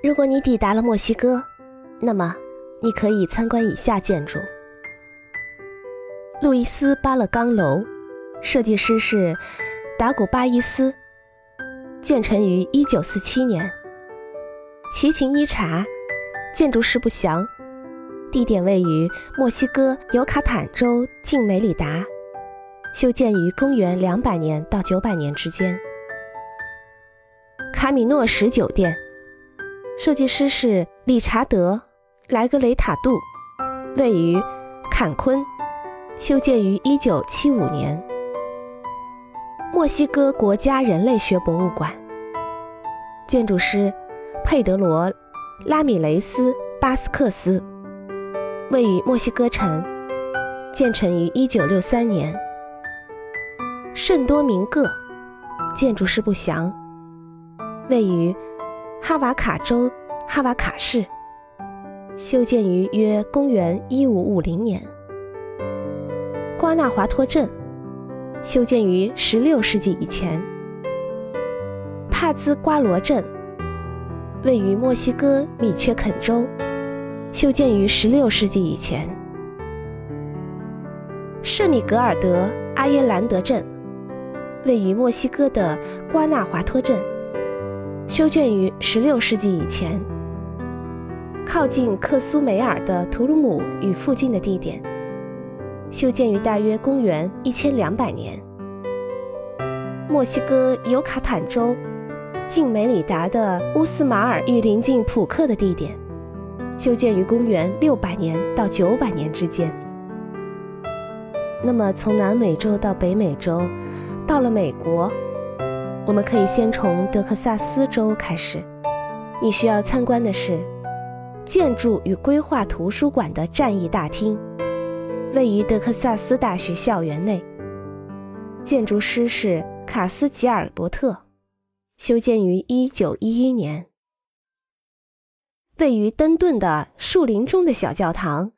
如果你抵达了墨西哥，那么你可以参观以下建筑：路易斯·巴勒冈楼，设计师是达古巴伊斯，建成于1947年。奇琴伊察，建筑师不详，地点位于墨西哥尤卡坦州近梅里达，修建于公元200年到900年之间。卡米诺什酒店。设计师是理查德·莱格雷塔杜，位于坎昆，修建于1975年。墨西哥国家人类学博物馆，建筑师佩德罗·拉米雷斯·巴斯克斯，位于墨西哥城，建成于1963年。圣多明各，建筑师不详，位于。哈瓦卡州哈瓦卡市修建于约公元一五五零年。瓜纳华托镇修建于十六世纪以前。帕兹瓜罗镇位于墨西哥米却肯州，修建于十六世纪以前。圣米格尔德阿耶兰德镇位于墨西哥的瓜纳华托镇。修建于16世纪以前，靠近克苏梅尔的图鲁姆与附近的地点，修建于大约公元1200年。墨西哥尤卡坦州近梅里达的乌斯马尔与临近普克的地点，修建于公元600年到900年之间。那么，从南美洲到北美洲，到了美国。我们可以先从德克萨斯州开始。你需要参观的是建筑与规划图书馆的战役大厅，位于德克萨斯大学校园内。建筑师是卡斯吉尔伯特，修建于1911年。位于登顿的树林中的小教堂，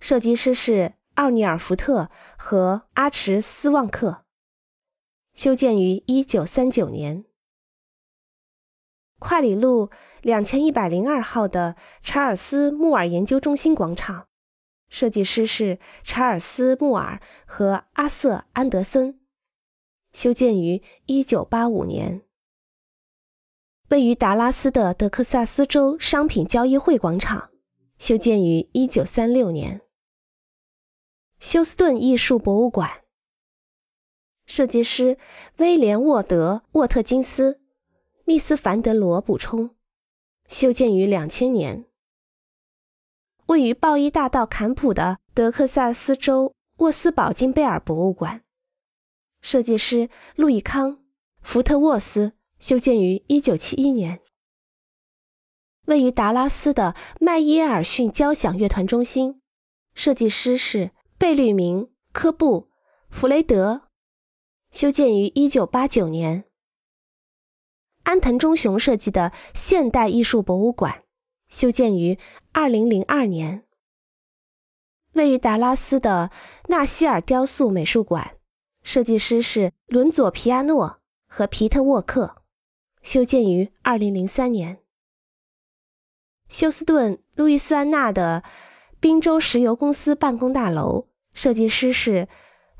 设计师是奥尼尔·福特和阿驰·斯旺克。修建于一九三九年。快里路两千一百零二号的查尔斯·穆尔研究中心广场，设计师是查尔斯·穆尔和阿瑟·安德森。修建于一九八五年。位于达拉斯的德克萨斯州商品交易会广场，修建于一九三六年。休斯顿艺术博物馆。设计师威廉沃德沃特金斯，密斯凡德罗补充，修建于两千年。位于鲍伊大道坎普的德克萨斯州沃斯堡金贝尔博物馆，设计师路易康福特沃斯，修建于一九七一年。位于达拉斯的麦耶尔逊交响乐团中心，设计师是贝律明科布弗雷德。修建于一九八九年。安藤忠雄设计的现代艺术博物馆修建于二零零二年。位于达拉斯的纳希尔雕塑美术馆，设计师是伦佐皮亚诺和皮特沃克，修建于二零零三年。休斯顿路易斯安那的宾州石油公司办公大楼，设计师是。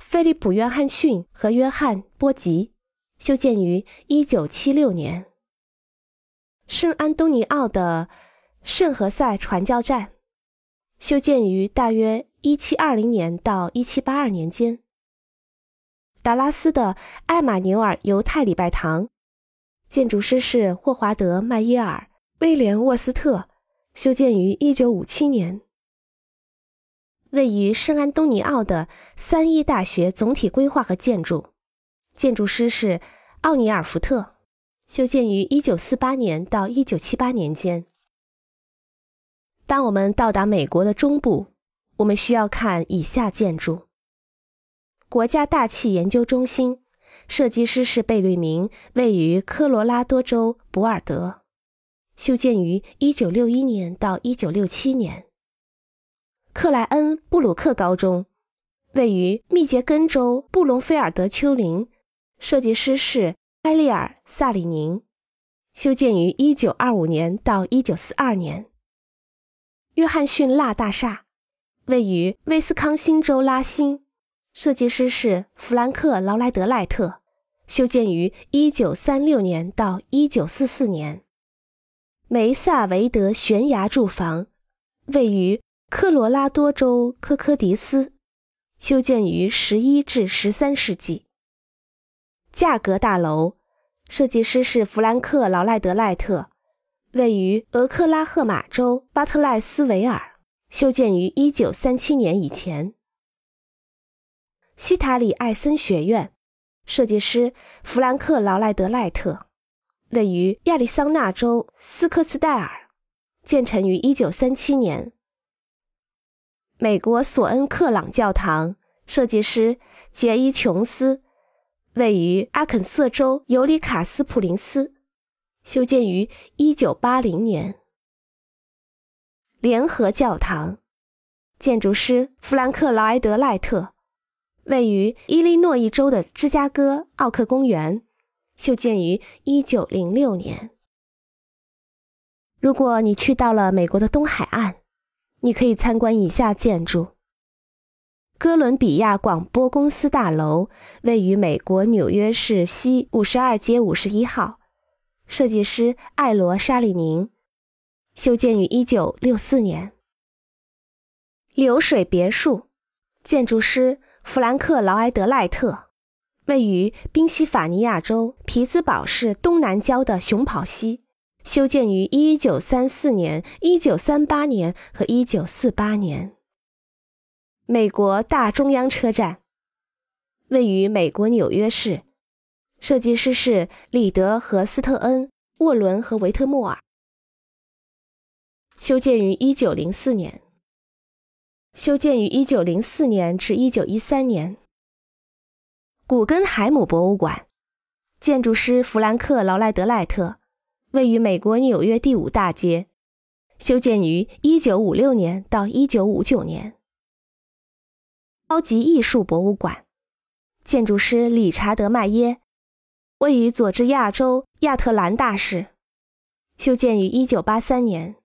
菲利普·约翰逊和约翰·波吉修建于1976年。圣安东尼奥的圣何塞传教站修建于大约1720年到1782年间。达拉斯的艾玛纽尔犹太礼拜堂，建筑师是霍华德·麦耶尔、威廉·沃斯特，修建于1957年。位于圣安东尼奥的三一大学总体规划和建筑，建筑师是奥尼尔·福特，修建于1948年到1978年间。当我们到达美国的中部，我们需要看以下建筑：国家大气研究中心，设计师是贝聿铭，位于科罗拉多州博尔德，修建于1961年到1967年。克莱恩布鲁克高中位于密歇根州布隆菲尔德丘陵，设计师是埃利尔萨里宁，修建于1925年到1942年。约翰逊蜡大厦位于威斯康星州拉辛，设计师是弗兰克·劳莱德赖特，修建于1936年到1944年。梅萨维德悬崖住房位于科罗拉多州科科迪斯，修建于11至13世纪。价格大楼设计师是弗兰克·劳赖德赖特。位于俄克拉荷马州巴特赖斯维尔，修建于1937年以前。希塔里艾森学院，设计师弗兰克劳赖德赖特，位于亚利桑那州斯科茨戴尔，建成于1937年。美国索恩克朗教堂，设计师杰伊琼斯，位于阿肯色州尤里卡斯普林斯。修建于一九八零年。联合教堂，建筑师弗兰克劳埃德赖特，位于伊利诺伊州的芝加哥奥克公园，修建于一九零六年。如果你去到了美国的东海岸，你可以参观以下建筑：哥伦比亚广播公司大楼，位于美国纽约市西五十二街五十一号。设计师艾罗沙里宁，修建于一九六四年。流水别墅，建筑师弗兰克劳埃德赖特，位于宾夕法尼亚州匹兹堡市东南郊的熊跑溪，修建于一九三四年、一九三八年和一九四八年。美国大中央车站，位于美国纽约市。设计师是里德和斯特恩、沃伦和维特莫尔。修建于一九零四年。修建于一九零四年至一九一三年。古根海姆博物馆，建筑师弗兰克劳莱德赖特，位于美国纽约第五大街。修建于一九五六年到一九五九年。高级艺术博物馆，建筑师理查德麦耶。位于佐治亚州亚特兰大市，修建于1983年。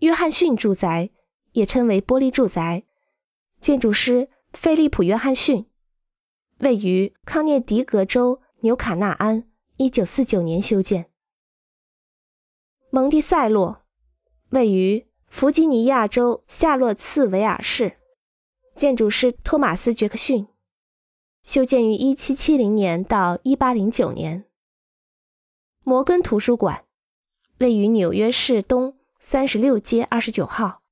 约翰逊住宅也称为玻璃住宅，建筑师菲利普·约翰逊，位于康涅狄格州纽卡纳安，1949年修建。蒙蒂塞洛位于弗吉尼亚州夏洛茨维尔市，建筑师托马斯·杰克逊。修建于一七七零年到一八零九年。摩根图书馆位于纽约市东三十六街二十九号，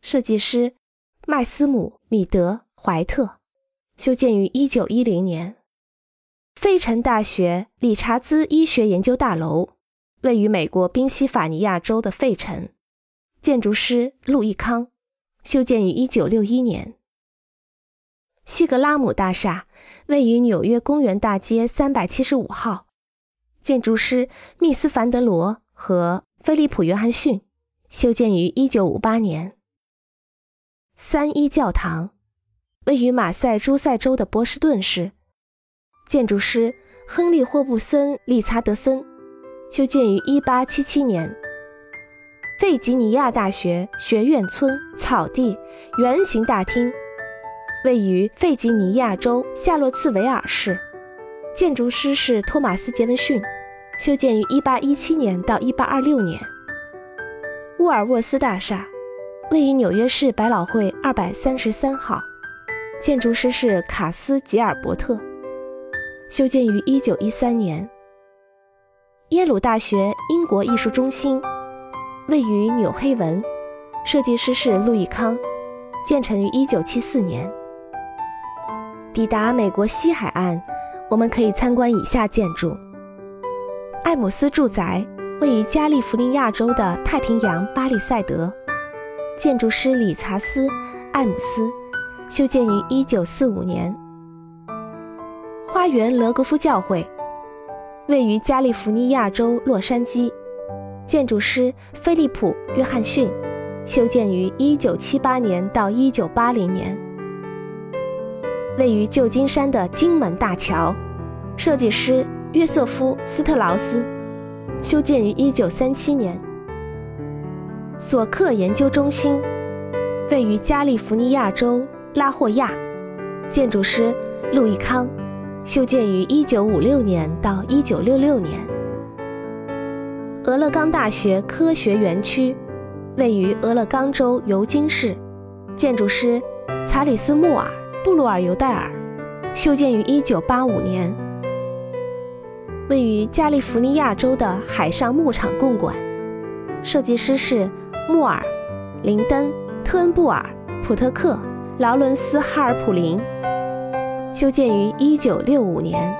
设计师麦斯姆·米德·怀特，修建于一九一零年。费城大学理查兹医学研究大楼位于美国宾夕法尼亚州的费城，建筑师路易康，修建于一九六一年。西格拉姆大厦位于纽约公园大街三百七十五号，建筑师密斯凡德罗和菲利普约翰逊，修建于一九五八年。三一教堂位于马赛诸塞州的波士顿市，建筑师亨利霍布森理查德森，修建于一八七七年。费吉尼亚大学学院村草地圆形大厅。位于费吉尼亚州夏洛茨维尔市，建筑师是托马斯·杰文逊，修建于1817年到1826年。沃尔沃斯大厦位于纽约市百老汇233号，建筑师是卡斯·吉尔伯特，修建于1913年。耶鲁大学英国艺术中心位于纽黑文，设计师是路易康，建成于1974年。抵达美国西海岸，我们可以参观以下建筑：艾姆斯住宅位于加利福尼亚州的太平洋巴利塞德，建筑师理查斯·艾姆斯，修建于1945年。花园勒格夫教会位于加利福尼亚州洛杉矶，建筑师菲利普·约翰逊，修建于1978年到1980年。位于旧金山的金门大桥，设计师约瑟夫·斯特劳斯，修建于1937年。索克研究中心。位于加利福尼亚州拉霍亚，建筑师路易康，修建于1956年到1966年。俄勒冈大学科学园区位于俄勒冈州尤金市，建筑师查理斯·穆尔、布鲁尔尤戴尔，修建于1985年。位于加利福尼亚州的海上牧场共馆，设计师是穆尔、林登、特恩布尔、普特克、劳伦斯·哈尔普林，修建于一九六五年。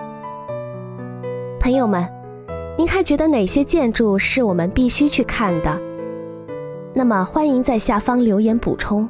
朋友们，您还觉得哪些建筑是我们必须去看的？那么欢迎在下方留言补充。